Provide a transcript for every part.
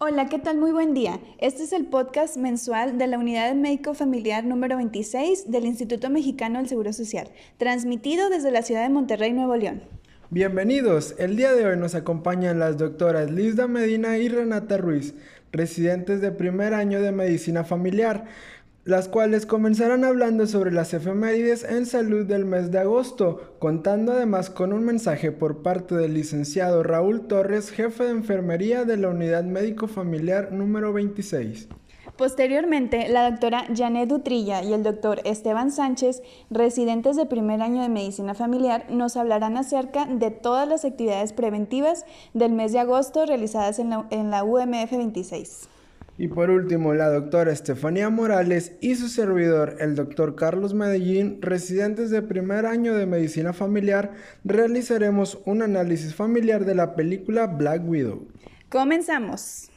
Hola, ¿qué tal? Muy buen día. Este es el podcast mensual de la Unidad Médico Familiar número 26 del Instituto Mexicano del Seguro Social, transmitido desde la ciudad de Monterrey, Nuevo León. Bienvenidos. El día de hoy nos acompañan las doctoras Lizda Medina y Renata Ruiz, residentes de primer año de Medicina Familiar las cuales comenzarán hablando sobre las efemérides en salud del mes de agosto, contando además con un mensaje por parte del licenciado Raúl Torres, jefe de enfermería de la Unidad Médico Familiar número 26. Posteriormente, la doctora Janet Dutrilla y el doctor Esteban Sánchez, residentes de primer año de medicina familiar, nos hablarán acerca de todas las actividades preventivas del mes de agosto realizadas en la, en la UMF 26. Y por último, la doctora Estefanía Morales y su servidor, el doctor Carlos Medellín, residentes de primer año de medicina familiar, realizaremos un análisis familiar de la película Black Widow. Comenzamos.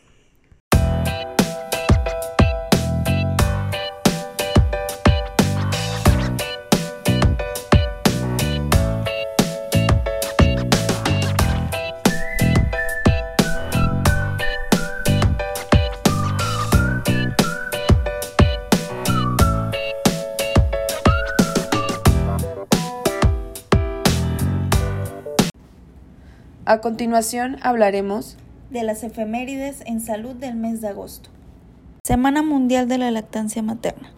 A continuación hablaremos de las efemérides en salud del mes de agosto. Semana Mundial de la Lactancia Materna,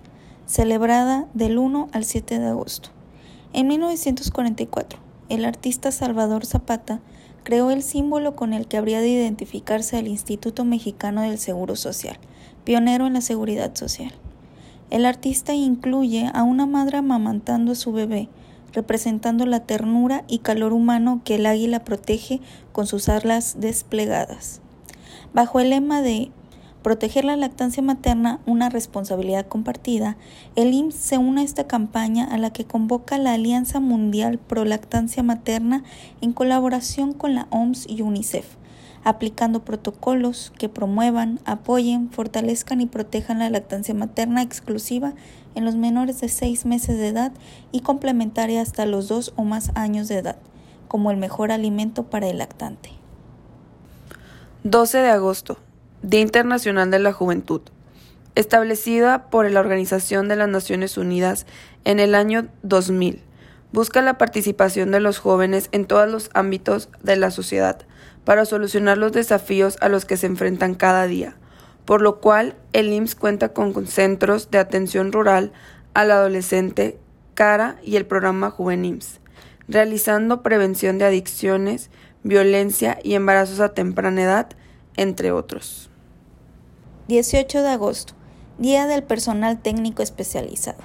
celebrada del 1 al 7 de agosto. En 1944, el artista Salvador Zapata creó el símbolo con el que habría de identificarse al Instituto Mexicano del Seguro Social, pionero en la seguridad social. El artista incluye a una madre amamantando a su bebé, representando la ternura y calor humano que el águila protege con sus alas desplegadas. Bajo el lema de Proteger la lactancia materna, una responsabilidad compartida, el IMSS se une a esta campaña a la que convoca la Alianza Mundial Pro Lactancia Materna en colaboración con la OMS y UNICEF aplicando protocolos que promuevan, apoyen, fortalezcan y protejan la lactancia materna exclusiva en los menores de 6 meses de edad y complementaria hasta los 2 o más años de edad, como el mejor alimento para el lactante. 12 de agosto, Día Internacional de la Juventud. Establecida por la Organización de las Naciones Unidas en el año 2000, busca la participación de los jóvenes en todos los ámbitos de la sociedad, para solucionar los desafíos a los que se enfrentan cada día, por lo cual el IMSS cuenta con centros de atención rural al adolescente, CARA y el programa JuvenIMSS, realizando prevención de adicciones, violencia y embarazos a temprana edad, entre otros. 18 de agosto, Día del Personal Técnico Especializado.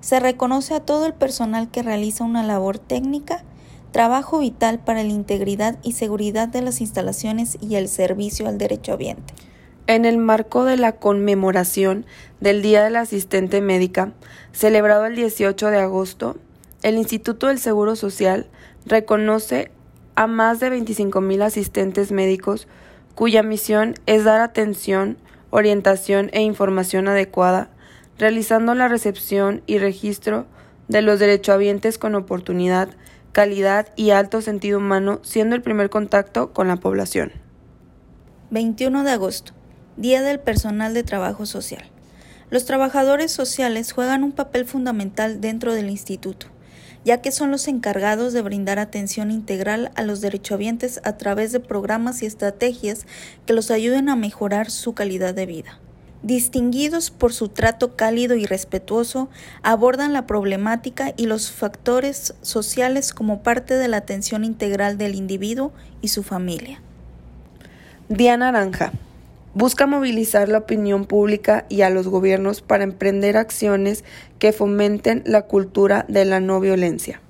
Se reconoce a todo el personal que realiza una labor técnica trabajo vital para la integridad y seguridad de las instalaciones y el servicio al derecho ambiente. En el marco de la conmemoración del Día de la Asistente Médica, celebrado el 18 de agosto, el Instituto del Seguro Social reconoce a más de 25.000 asistentes médicos cuya misión es dar atención, orientación e información adecuada, realizando la recepción y registro de los derechohabientes con oportunidad calidad y alto sentido humano, siendo el primer contacto con la población. 21 de agosto, Día del Personal de Trabajo Social. Los trabajadores sociales juegan un papel fundamental dentro del instituto, ya que son los encargados de brindar atención integral a los derechohabientes a través de programas y estrategias que los ayuden a mejorar su calidad de vida distinguidos por su trato cálido y respetuoso, abordan la problemática y los factores sociales como parte de la atención integral del individuo y su familia. Día Naranja. Busca movilizar la opinión pública y a los gobiernos para emprender acciones que fomenten la cultura de la no violencia.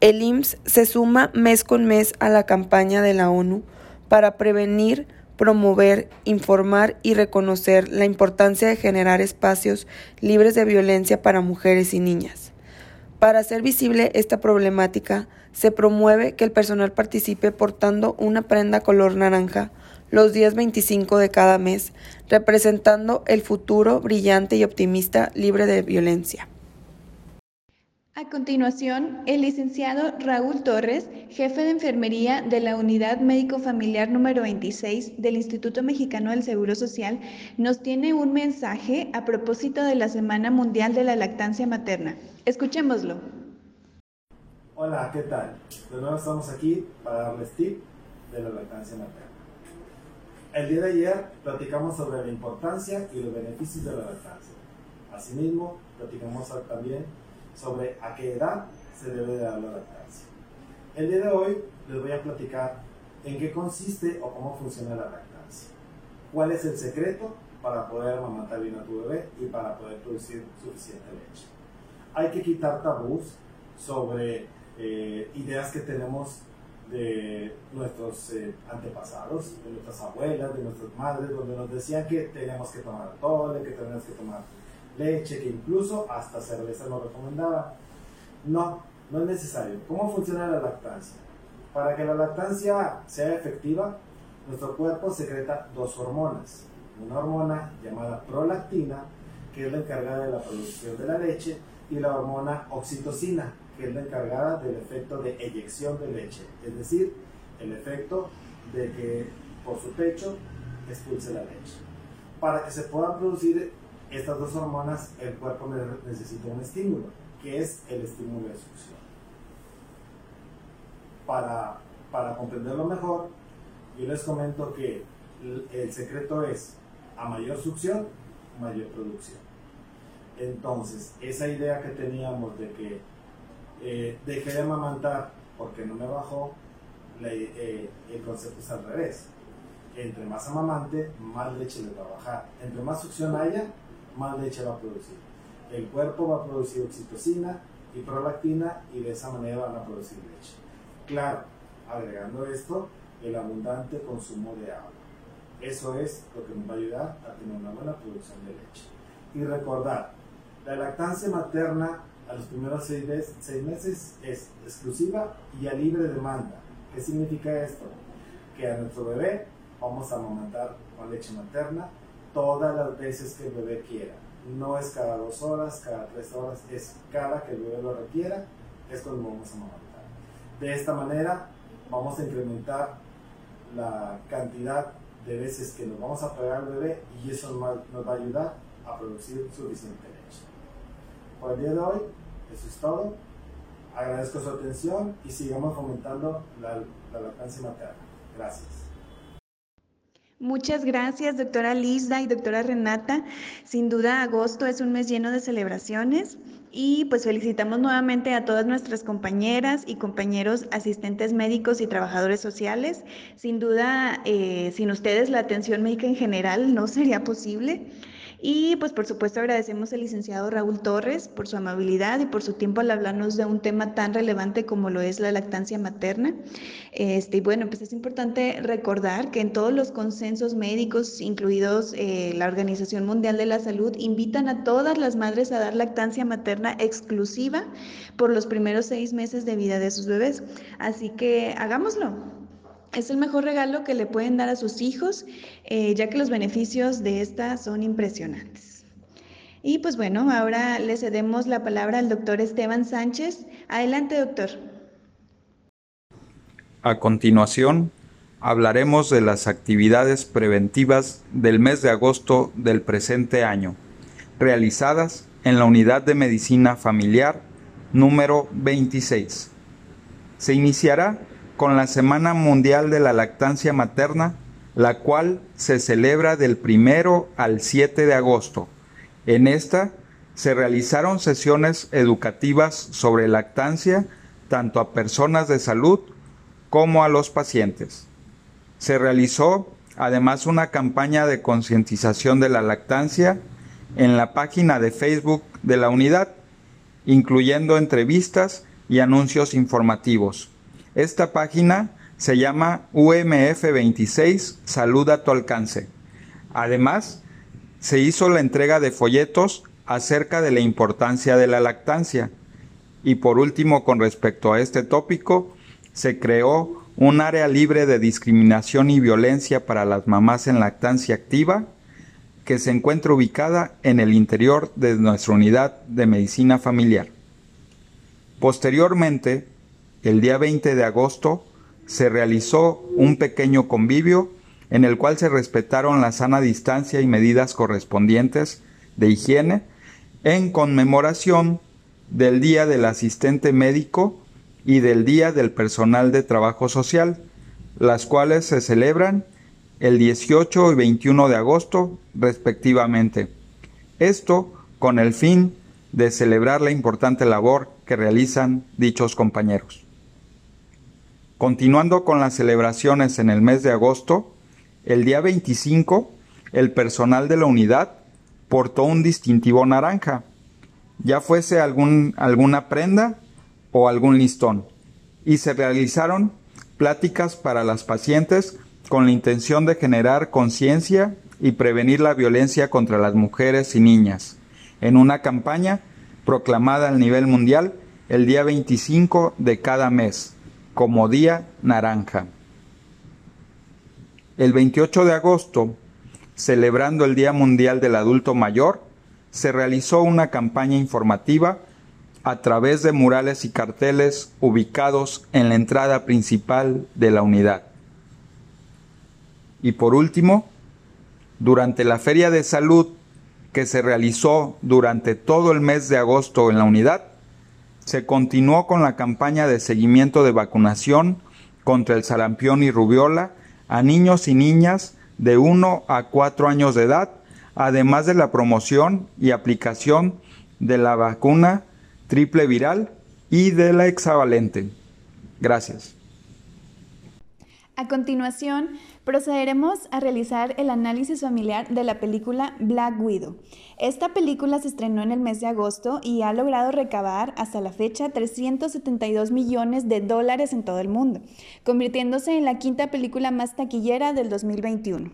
El IMSS se suma mes con mes a la campaña de la ONU para prevenir, promover, informar y reconocer la importancia de generar espacios libres de violencia para mujeres y niñas. Para hacer visible esta problemática, se promueve que el personal participe portando una prenda color naranja los días 25 de cada mes, representando el futuro brillante y optimista libre de violencia. A continuación, el licenciado Raúl Torres, jefe de enfermería de la Unidad Médico Familiar número 26 del Instituto Mexicano del Seguro Social, nos tiene un mensaje a propósito de la Semana Mundial de la Lactancia Materna. Escuchémoslo. Hola, ¿qué tal? De nuevo estamos aquí para darles tip de la lactancia materna. El día de ayer platicamos sobre la importancia y los beneficios de la lactancia. Asimismo, platicamos también sobre a qué edad se debe dar la lactancia. El día de hoy les voy a platicar en qué consiste o cómo funciona la lactancia. ¿Cuál es el secreto para poder amamantar bien a tu bebé y para poder producir suficiente leche? Hay que quitar tabús sobre eh, ideas que tenemos de nuestros eh, antepasados, de nuestras abuelas, de nuestras madres, donde nos decían que teníamos que tomar atole, que teníamos que tomar leche, que incluso hasta cerveza nos recomendaba. No, no es necesario. ¿Cómo funciona la lactancia? Para que la lactancia sea efectiva, nuestro cuerpo secreta dos hormonas. Una hormona llamada prolactina, que es la encargada de la producción de la leche, y la hormona oxitocina, que es la encargada del efecto de eyección de leche, es decir, el efecto de que por su pecho expulse la leche. Para que se puedan producir estas dos hormonas, el cuerpo necesita un estímulo, que es el estímulo de succión. Para, para comprenderlo mejor, yo les comento que el secreto es a mayor succión, mayor producción. Entonces, esa idea que teníamos de que eh, dejé de amamantar porque no me bajó, eh, el concepto es al revés. Entre más amamante, más leche le va a bajar. Entre más succión haya, más leche va a producir. El cuerpo va a producir oxitocina y prolactina y de esa manera van a producir leche. Claro, agregando esto, el abundante consumo de agua. Eso es lo que nos va a ayudar a tener una buena producción de leche. Y recordar, la lactancia materna los primeros seis, meses es exclusiva y a libre demanda. ¿Qué significa esto? Que a nuestro bebé vamos a amamantar con leche materna todas las veces que el bebé quiera. No es cada dos horas, cada tres horas, es cada que el bebé lo requiera, es cuando vamos a amamantar. De esta manera vamos a incrementar la cantidad de veces que nos vamos a pegar al bebé y eso nos va a ayudar a producir suficiente leche. Por el día de hoy, eso es todo. Agradezco su atención y sigamos fomentando la, la lactancia materna. Gracias. Muchas gracias, doctora Lizda y doctora Renata. Sin duda, agosto es un mes lleno de celebraciones y pues felicitamos nuevamente a todas nuestras compañeras y compañeros asistentes médicos y trabajadores sociales. Sin duda, eh, sin ustedes la atención médica en general no sería posible. Y pues por supuesto agradecemos al licenciado Raúl Torres por su amabilidad y por su tiempo al hablarnos de un tema tan relevante como lo es la lactancia materna. Este, y bueno, pues es importante recordar que en todos los consensos médicos, incluidos eh, la Organización Mundial de la Salud, invitan a todas las madres a dar lactancia materna exclusiva por los primeros seis meses de vida de sus bebés. Así que hagámoslo. Es el mejor regalo que le pueden dar a sus hijos, eh, ya que los beneficios de esta son impresionantes. Y pues bueno, ahora le cedemos la palabra al doctor Esteban Sánchez. Adelante, doctor. A continuación, hablaremos de las actividades preventivas del mes de agosto del presente año, realizadas en la Unidad de Medicina Familiar número 26. Se iniciará con la Semana Mundial de la Lactancia Materna, la cual se celebra del primero al 7 de agosto. En esta se realizaron sesiones educativas sobre lactancia tanto a personas de salud como a los pacientes. Se realizó además una campaña de concientización de la lactancia en la página de Facebook de la unidad, incluyendo entrevistas y anuncios informativos. Esta página se llama UMF26 Salud a tu alcance. Además, se hizo la entrega de folletos acerca de la importancia de la lactancia. Y por último, con respecto a este tópico, se creó un área libre de discriminación y violencia para las mamás en lactancia activa que se encuentra ubicada en el interior de nuestra unidad de medicina familiar. Posteriormente, el día 20 de agosto, se realizó un pequeño convivio en el cual se respetaron la sana distancia y medidas correspondientes de higiene en conmemoración del Día del Asistente Médico y del Día del Personal de Trabajo Social, las cuales se celebran el 18 y 21 de agosto respectivamente. Esto con el fin de celebrar la importante labor que realizan dichos compañeros. Continuando con las celebraciones en el mes de agosto, el día 25 el personal de la unidad portó un distintivo naranja, ya fuese alguna prenda o algún listón, y se realizaron pláticas para las pacientes con la intención de generar conciencia y prevenir la violencia contra las mujeres y niñas, en una campaña proclamada a nivel mundial el día 25 de cada mes, como Día Naranja. El 28 de agosto, celebrando el Día Mundial del Adulto Mayor, se realizó una campaña informativa a través de murales y carteles ubicados en la entrada principal de la unidad. Y por último, durante la Feria de Salud que se realizó durante todo el mes de agosto en la unidad, se continuó con la campaña de seguimiento de vacunación contra el sarampión y rubiola a niños y niñas de 1 a 4 años de edad, además de la promoción y aplicación de la vacuna triple viral y de la hexavalente. Gracias. A continuación, procederemos a realizar el análisis familiar de la película Black Widow. Esta película se estrenó en el mes de agosto y ha logrado recabar hasta la fecha 372 millones de dólares en todo el mundo, convirtiéndose en la quinta película más taquillera del 2021.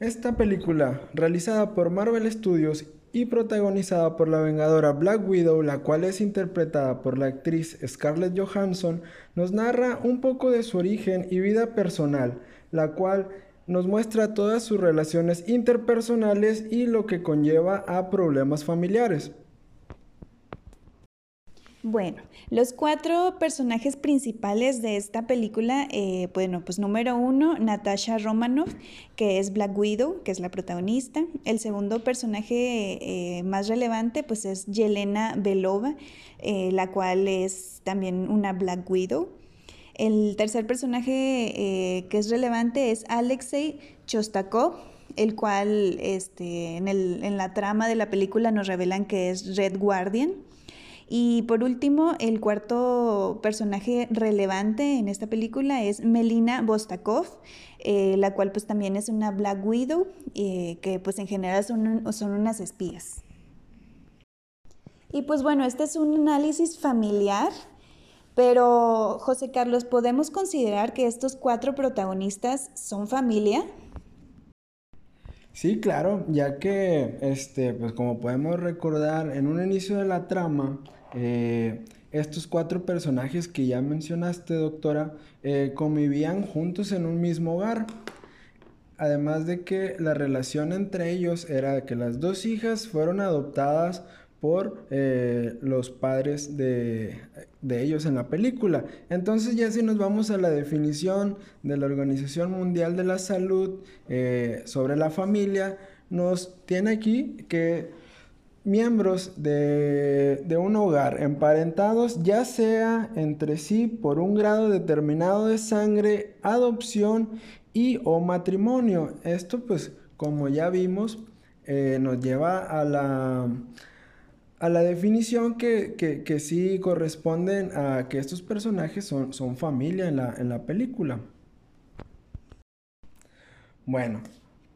Esta película, realizada por Marvel Studios y protagonizada por la vengadora Black Widow, la cual es interpretada por la actriz Scarlett Johansson, nos narra un poco de su origen y vida personal, la cual nos muestra todas sus relaciones interpersonales y lo que conlleva a problemas familiares. Bueno, los cuatro personajes principales de esta película, eh, bueno, pues número uno, Natasha Romanoff, que es Black Widow, que es la protagonista. El segundo personaje eh, más relevante, pues es Yelena Belova, eh, la cual es también una Black Widow. El tercer personaje que es relevante es Alexei Chostakov, el cual este, en, en la trama de la película nos revelan que es Red Guardian. Y por último, el cuarto personaje relevante en esta película es Melina Bostakov, eh, la cual pues también es una Black Widow, eh, que pues en general son, son unas espías. Y pues bueno, este es un análisis familiar, pero José Carlos, ¿podemos considerar que estos cuatro protagonistas son familia? Sí, claro, ya que, este, pues como podemos recordar, en un inicio de la trama, eh, estos cuatro personajes que ya mencionaste, doctora, eh, convivían juntos en un mismo hogar. Además de que la relación entre ellos era que las dos hijas fueron adoptadas por eh, los padres de, ellos en la película. Entonces ya si nos vamos a la definición de la Organización Mundial de la Salud eh, sobre la familia, nos tiene aquí que miembros de, de, un hogar emparentados ya sea entre sí por un grado determinado de sangre, adopción y o matrimonio. Esto pues como ya vimos eh, nos lleva a la a la definición que, que, sí corresponden a que estos personajes son, son familia en la, en la película. Bueno,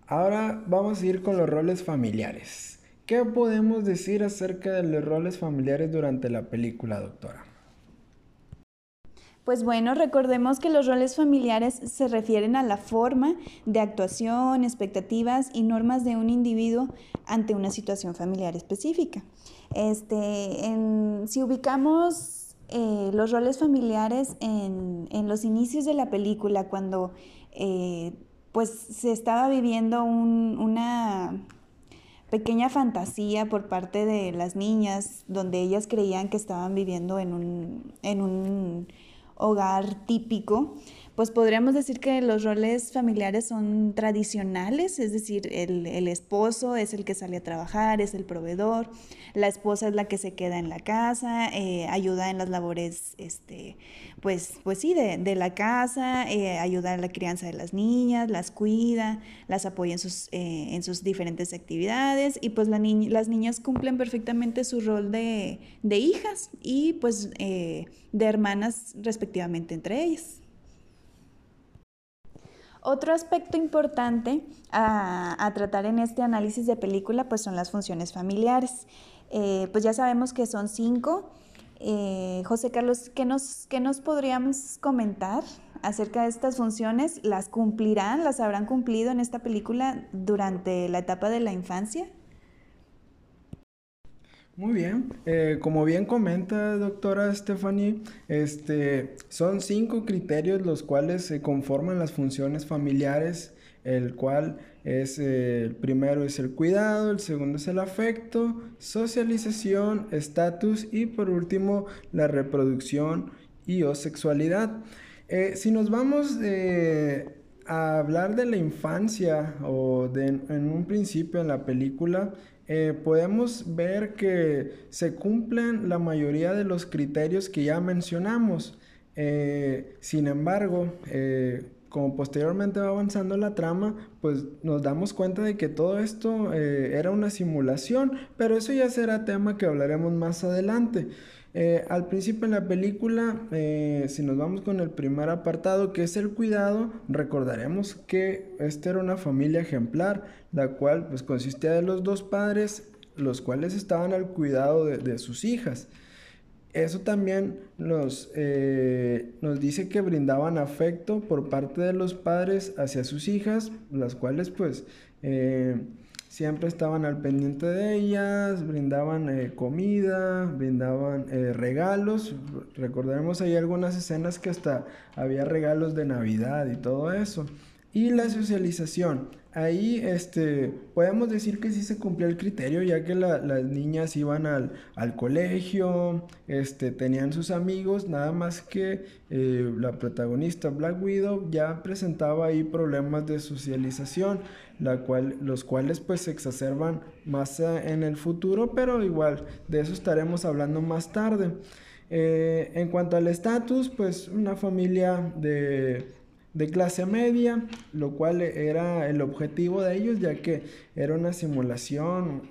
ahora vamos a ir con los roles familiares. ¿Qué podemos decir acerca de los roles familiares durante la película, doctora? Pues bueno, recordemos que los roles familiares se refieren a la forma de actuación, expectativas y normas de un individuo ante una situación familiar específica. Este, si ubicamos eh, los roles familiares en, los inicios de la película, cuando eh, pues se estaba viviendo una pequeña fantasía por parte de las niñas, donde ellas creían que estaban viviendo en un, en un hogar típico, pues podríamos decir que los roles familiares son tradicionales, es decir, el, esposo es el que sale a trabajar, es el proveedor, la esposa es la que se queda en la casa, eh, ayuda en las labores, este, pues, pues sí, de, la casa, eh, ayuda en la crianza de las niñas, las cuida, las apoya en sus, eh, en sus diferentes actividades y pues las niñas cumplen perfectamente su rol de, de hijas y pues de hermanas respectivamente entre ellas. Otro aspecto importante a, tratar en este análisis de película pues son las funciones familiares. Eh, pues ya sabemos que son cinco. Eh, José Carlos, ¿qué nos, ¿qué nos podríamos comentar acerca de estas funciones? ¿Las cumplirán, las habrán cumplido en esta película durante la etapa de la infancia? Muy bien, eh, como bien comenta doctora Stephanie, este, son cinco criterios los cuales se conforman las funciones familiares, el cual es, eh, el primero es el cuidado, el segundo es el afecto, socialización, estatus y por último la reproducción y o sexualidad. Eh, si nos vamos a hablar de la infancia o de, en un principio en la película, eh, podemos ver que se cumplen la mayoría de los criterios que ya mencionamos. Eh, sin embargo, eh, como posteriormente va avanzando la trama, pues nos damos cuenta de que todo esto era una simulación, pero eso ya será tema que hablaremos más adelante. Eh, al principio en la película, eh, si nos vamos con el primer apartado, que es el cuidado, recordaremos que esta era una familia ejemplar, la cual pues consistía de los dos padres, los cuales estaban al cuidado de, sus hijas. Eso también nos, eh, nos dice que brindaban afecto por parte de los padres hacia sus hijas, las cuales pues siempre estaban al pendiente de ellas, brindaban eh, comida, brindaban eh, regalos. Recordaremos ahí algunas escenas que hasta había regalos de Navidad y todo eso. Y la socialización. Ahí este, podemos decir que sí se cumplió el criterio, ya que las niñas iban al, colegio, este, tenían sus amigos, nada más que eh, la protagonista Black Widow ya presentaba ahí problemas de socialización, la cual, los cuales pues se exacerban más eh, en el futuro, pero igual de eso estaremos hablando más tarde. Eh, en cuanto al estatus, pues una familia de de clase media, lo cual era el objetivo de ellos, ya que era una simulación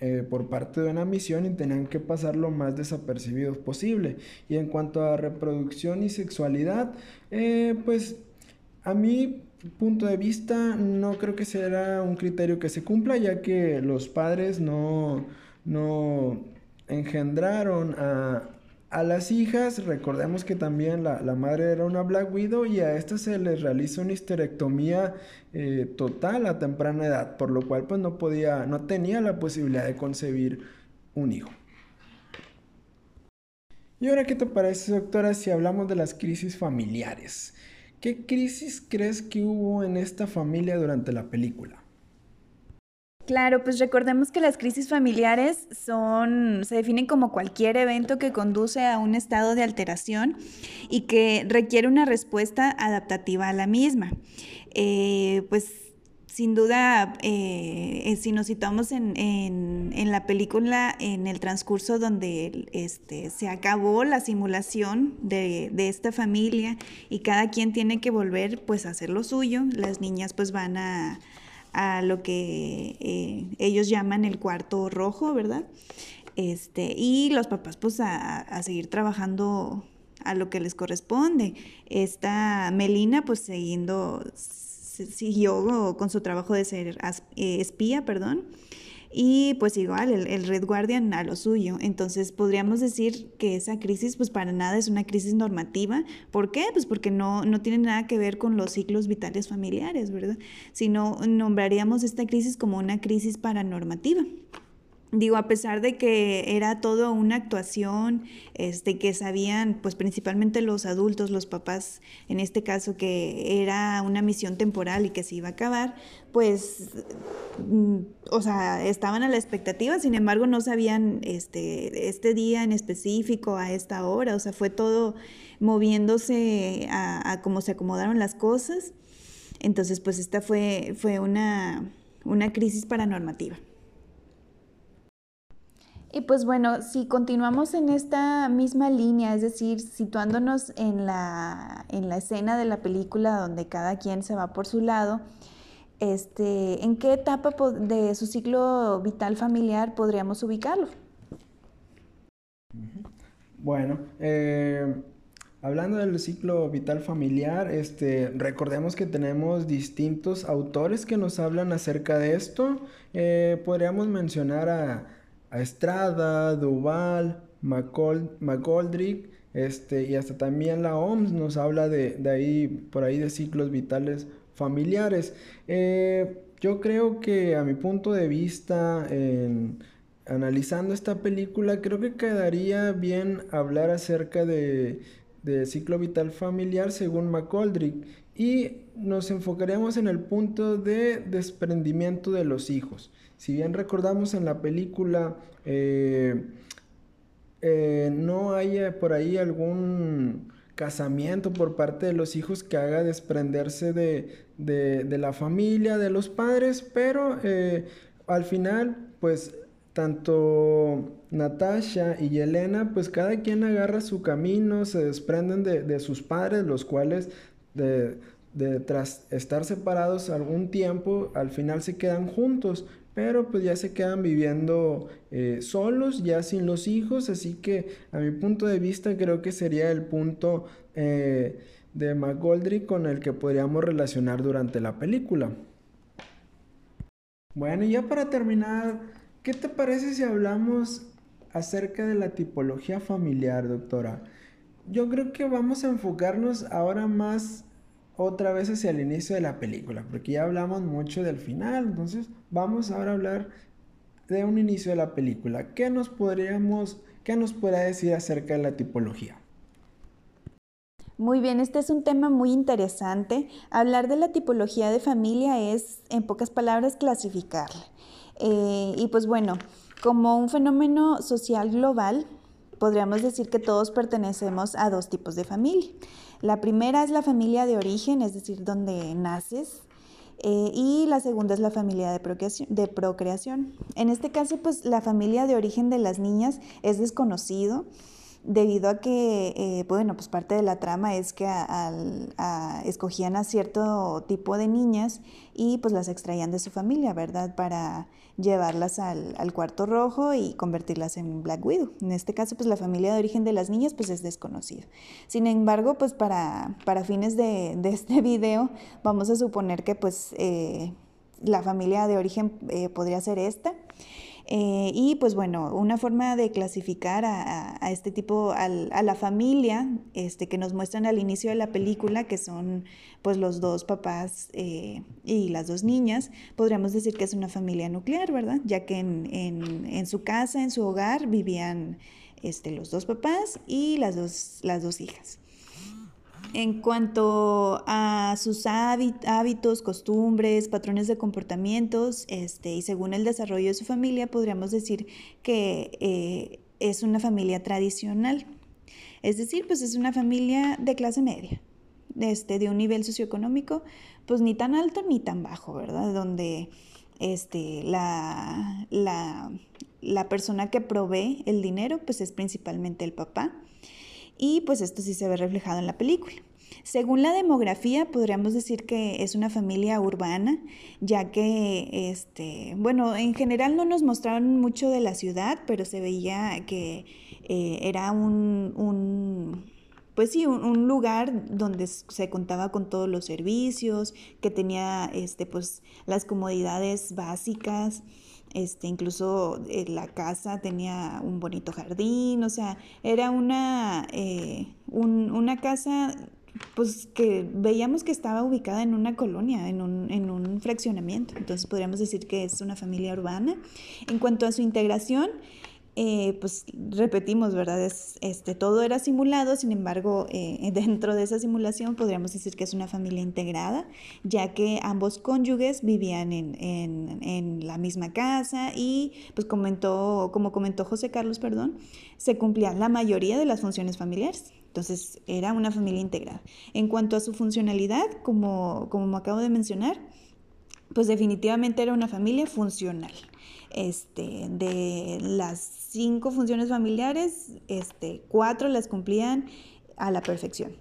eh, por parte de una misión y tenían que pasar lo más desapercibidos posible. Y en cuanto a reproducción y sexualidad, eh, pues a mi punto de vista no creo que sea un criterio que se cumpla, ya que los padres no, no engendraron a, a las hijas, recordemos que también la, madre era una Black Widow y a esta se les realiza una histerectomía eh, total a temprana edad, por lo cual pues no podía, no tenía la posibilidad de concebir un hijo. Y ahora, ¿qué te parece, doctora, si hablamos de las crisis familiares? ¿Qué crisis crees que hubo en esta familia durante la película? Claro, pues recordemos que las crisis familiares son, se definen como cualquier evento que conduce a un estado de alteración y que requiere una respuesta adaptativa a la misma. Eh, pues sin duda, eh, eh, si nos situamos en, la película, en el transcurso donde este, se acabó la simulación de, de, esta familia y cada quien tiene que volver pues a hacer lo suyo, las niñas pues van a a lo que eh, ellos llaman el cuarto rojo, ¿verdad? Este, y los papás pues a, seguir trabajando a lo que les corresponde. Esta Melina pues siguiendo, siguió con su trabajo de ser eh, espía, perdón, y pues igual, el, Red Guardian a lo suyo. Entonces podríamos decir que esa crisis pues para nada es una crisis normativa. ¿Por qué? Pues porque no, no tiene nada que ver con los ciclos vitales familiares, ¿verdad? Sino nombraríamos esta crisis como una crisis paranormativa. Digo, a pesar de que era todo una actuación, este, que sabían, pues principalmente los adultos, los papás, en este caso, que era una misión temporal y que se iba a acabar, pues, mm, o sea, estaban a la expectativa, sin embargo, no sabían este, este día en específico, a esta hora, o sea, fue todo moviéndose a, cómo se acomodaron las cosas. Entonces, pues esta fue, fue una, una crisis paranormativa. Y pues bueno, si continuamos en esta misma línea, es decir, situándonos en la, en la escena de la película donde cada quien se va por su lado, este, ¿en qué etapa de su ciclo vital familiar podríamos ubicarlo? Bueno, eh, hablando del ciclo vital familiar, este, recordemos que tenemos distintos autores que nos hablan acerca de esto. Eh, podríamos mencionar a a Estrada, Duval, McGoldrick, este, y hasta también la OMS nos habla de, ahí, por ahí de ciclos vitales familiares. Eh, yo creo que a mi punto de vista, analizando esta película, creo que quedaría bien hablar acerca de, de ciclo vital familiar según McGoldrick y nos enfocaríamos en el punto de desprendimiento de los hijos. Si bien recordamos en la película, eh, eh, no hay por ahí algún casamiento por parte de los hijos que haga desprenderse de, la familia, de los padres, pero eh, al final, pues tanto Natasha y Elena, pues cada quien agarra su camino, se desprenden de, sus padres, los cuales de, tras estar separados algún tiempo, al final se quedan juntos, pero pues ya se quedan viviendo eh, solos, ya sin los hijos, así que a mi punto de vista creo que sería el punto eh, de McGoldrick con el que podríamos relacionar durante la película. Bueno, y ya para terminar, ¿qué te parece si hablamos acerca de la tipología familiar, doctora? Yo creo que vamos a enfocarnos ahora más otra vez hacia el inicio de la película, porque ya hablamos mucho del final, entonces vamos ahora a hablar de un inicio de la película. ¿Qué nos podríamos, qué nos podrá decir acerca de la tipología? Muy bien, este es un tema muy interesante. Hablar de la tipología de familia es, en pocas palabras, clasificarla. Eh, y pues bueno, como un fenómeno social global, podríamos decir que todos pertenecemos a dos tipos de familia. La primera es la familia de origen, es decir, donde naces, eh, y la segunda es la familia de procreación, de procreación. En este caso, pues la familia de origen de las niñas es desconocido debido a que, eh, bueno, pues parte de la trama es que escogían a cierto tipo de niñas y pues las extraían de su familia, ¿verdad? Para llevarlas al, cuarto rojo y convertirlas en Black Widow. En este caso, pues la familia de origen de las niñas pues es desconocida. Sin embargo, pues para, para fines de, este video vamos a suponer que pues eh, la familia de origen eh, podría ser esta. Eh, y pues bueno, una forma de clasificar a, este tipo, a la familia este, que nos muestran al inicio de la película, que son pues los dos papás eh, y las dos niñas, podríamos decir que es una familia nuclear, ¿verdad? Ya que en, en, su casa, en su hogar, vivían este, los dos papás y las dos, las dos hijas. En cuanto a sus hábitos, costumbres, patrones de comportamientos, este, y según el desarrollo de su familia, podríamos decir que eh, es una familia tradicional. Es decir, pues es una familia de clase media, este, de un nivel socioeconómico, pues ni tan alto ni tan bajo, ¿verdad? Donde este, la, la, la persona que provee el dinero, pues es principalmente el papá y pues esto sí se ve reflejado en la película. Según la demografía, podríamos decir que es una familia urbana, ya que, este, bueno, en general no nos mostraron mucho de la ciudad, pero se veía que eh, era un, pues sí, un, lugar donde se contaba con todos los servicios, que tenía, este, pues, las comodidades básicas. Este, incluso eh, la casa tenía un bonito jardín, o sea, era una, eh, una casa pues que veíamos que estaba ubicada en una colonia, en un, en un fraccionamiento. Entonces podríamos decir que es una familia urbana. En cuanto a su integración, eh, pues repetimos, ¿verdad? Es, este, todo era simulado, sin embargo, eh, dentro de esa simulación podríamos decir que es una familia integrada, ya que ambos cónyuges vivían en, en, en la misma casa y, pues comentó, como comentó José Carlos, perdón, se cumplían la mayoría de las funciones familiares. Entonces, era una familia integrada. En cuanto a su funcionalidad, como, como acabo de mencionar, pues definitivamente era una familia funcional. Este, de las cinco funciones familiares, este, cuatro las cumplían a la perfección.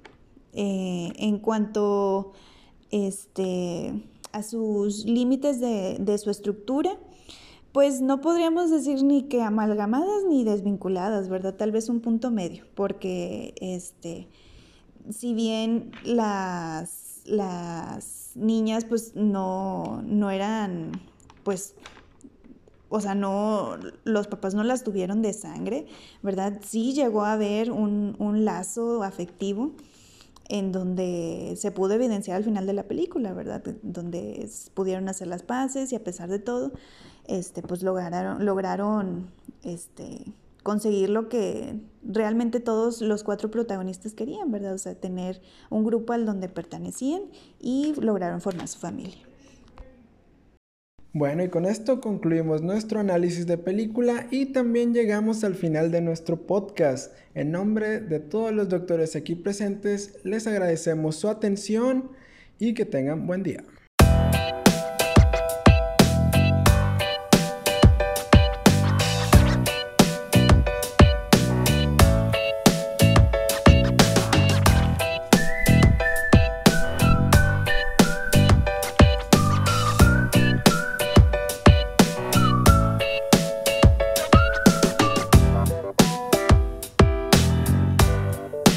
Eh, en cuanto este, a sus límites de, de, su estructura, pues no podríamos decir ni que amalgamadas ni desvinculadas, ¿verdad? Tal vez un punto medio, porque este, si bien las, las niñas pues no, no eran pues o sea, no, los papás no las tuvieron de sangre, ¿verdad? Sí llegó a haber un, un lazo afectivo en donde se pudo evidenciar al final de la película, ¿verdad? Donde pudieron hacer las paces y a pesar de todo, este, pues lograron, lograron este, conseguir lo que realmente todos los cuatro protagonistas querían, ¿verdad? O sea, tener un grupo al donde pertenecían y lograron formar su familia. Bueno, y con esto concluimos nuestro análisis de película y también llegamos al final de nuestro podcast. En nombre de todos los doctores aquí presentes, les agradecemos su atención y que tengan buen día.